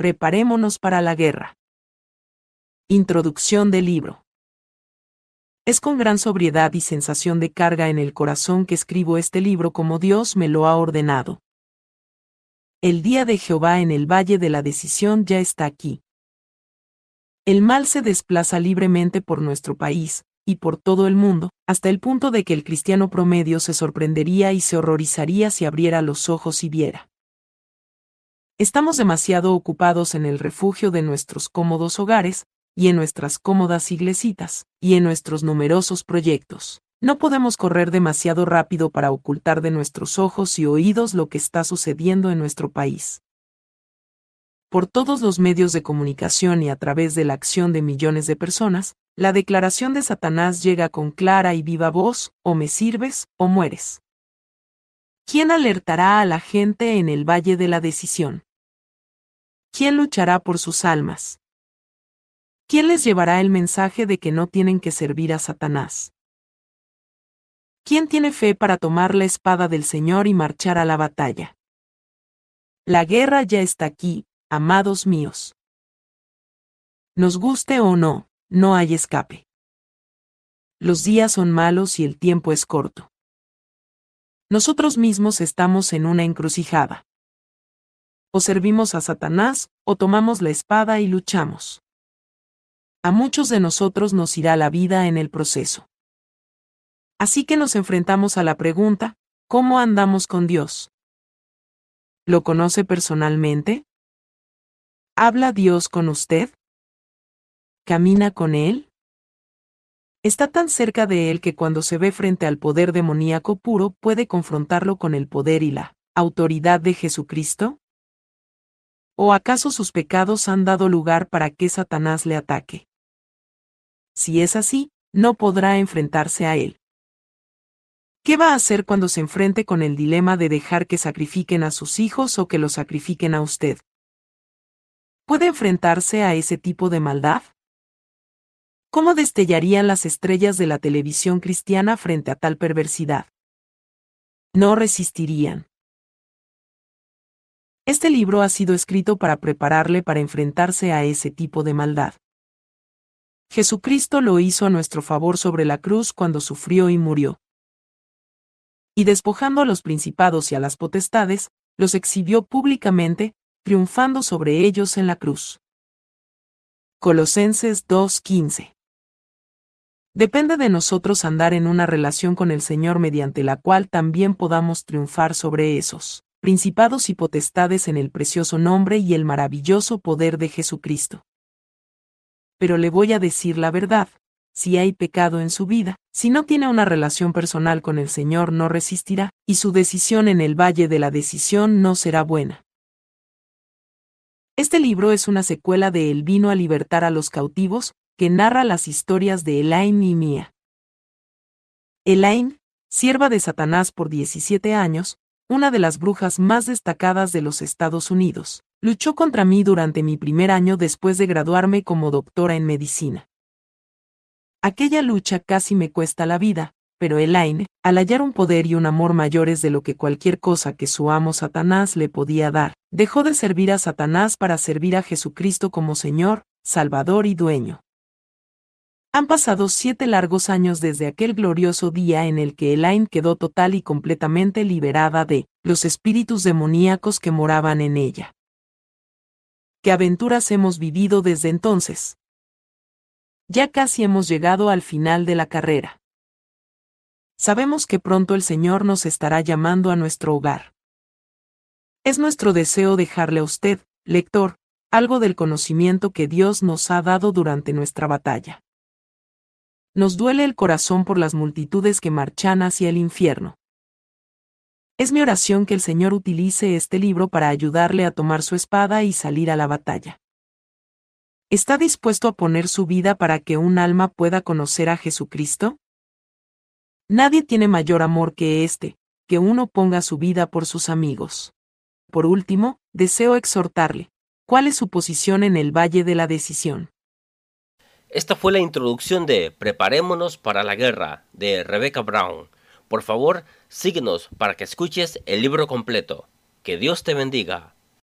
Preparémonos para la guerra. Introducción del libro. Es con gran sobriedad y sensación de carga en el corazón que escribo este libro como Dios me lo ha ordenado. El día de Jehová en el valle de la decisión ya está aquí. El mal se desplaza libremente por nuestro país, y por todo el mundo, hasta el punto de que el cristiano promedio se sorprendería y se horrorizaría si abriera los ojos y viera. Estamos demasiado ocupados en el refugio de nuestros cómodos hogares, y en nuestras cómodas iglesitas, y en nuestros numerosos proyectos. No podemos correr demasiado rápido para ocultar de nuestros ojos y oídos lo que está sucediendo en nuestro país. Por todos los medios de comunicación y a través de la acción de millones de personas, la declaración de Satanás llega con clara y viva voz, o me sirves o mueres. ¿Quién alertará a la gente en el valle de la decisión? ¿Quién luchará por sus almas? ¿Quién les llevará el mensaje de que no tienen que servir a Satanás? ¿Quién tiene fe para tomar la espada del Señor y marchar a la batalla? La guerra ya está aquí, amados míos. Nos guste o no, no hay escape. Los días son malos y el tiempo es corto. Nosotros mismos estamos en una encrucijada o servimos a Satanás, o tomamos la espada y luchamos. A muchos de nosotros nos irá la vida en el proceso. Así que nos enfrentamos a la pregunta, ¿cómo andamos con Dios? ¿Lo conoce personalmente? ¿Habla Dios con usted? ¿Camina con Él? Está tan cerca de Él que cuando se ve frente al poder demoníaco puro puede confrontarlo con el poder y la autoridad de Jesucristo? ¿O acaso sus pecados han dado lugar para que Satanás le ataque? Si es así, no podrá enfrentarse a él. ¿Qué va a hacer cuando se enfrente con el dilema de dejar que sacrifiquen a sus hijos o que los sacrifiquen a usted? ¿Puede enfrentarse a ese tipo de maldad? ¿Cómo destellarían las estrellas de la televisión cristiana frente a tal perversidad? No resistirían. Este libro ha sido escrito para prepararle para enfrentarse a ese tipo de maldad. Jesucristo lo hizo a nuestro favor sobre la cruz cuando sufrió y murió. Y despojando a los principados y a las potestades, los exhibió públicamente, triunfando sobre ellos en la cruz. Colosenses 2.15 Depende de nosotros andar en una relación con el Señor mediante la cual también podamos triunfar sobre esos principados y potestades en el precioso nombre y el maravilloso poder de Jesucristo. Pero le voy a decir la verdad, si hay pecado en su vida, si no tiene una relación personal con el Señor no resistirá, y su decisión en el valle de la decisión no será buena. Este libro es una secuela de El vino a libertar a los cautivos, que narra las historias de Elaine y Mía. Elaine, sierva de Satanás por 17 años, una de las brujas más destacadas de los Estados Unidos, luchó contra mí durante mi primer año después de graduarme como doctora en medicina. Aquella lucha casi me cuesta la vida, pero Elaine, al hallar un poder y un amor mayores de lo que cualquier cosa que su amo Satanás le podía dar, dejó de servir a Satanás para servir a Jesucristo como Señor, Salvador y Dueño. Han pasado siete largos años desde aquel glorioso día en el que Elaine quedó total y completamente liberada de los espíritus demoníacos que moraban en ella. ¿Qué aventuras hemos vivido desde entonces? Ya casi hemos llegado al final de la carrera. Sabemos que pronto el Señor nos estará llamando a nuestro hogar. Es nuestro deseo dejarle a usted, lector, algo del conocimiento que Dios nos ha dado durante nuestra batalla. Nos duele el corazón por las multitudes que marchan hacia el infierno. Es mi oración que el Señor utilice este libro para ayudarle a tomar su espada y salir a la batalla. ¿Está dispuesto a poner su vida para que un alma pueda conocer a Jesucristo? Nadie tiene mayor amor que este, que uno ponga su vida por sus amigos. Por último, deseo exhortarle. ¿Cuál es su posición en el Valle de la Decisión? Esta fue la introducción de Preparémonos para la guerra de Rebecca Brown. Por favor, síguenos para que escuches el libro completo. Que Dios te bendiga.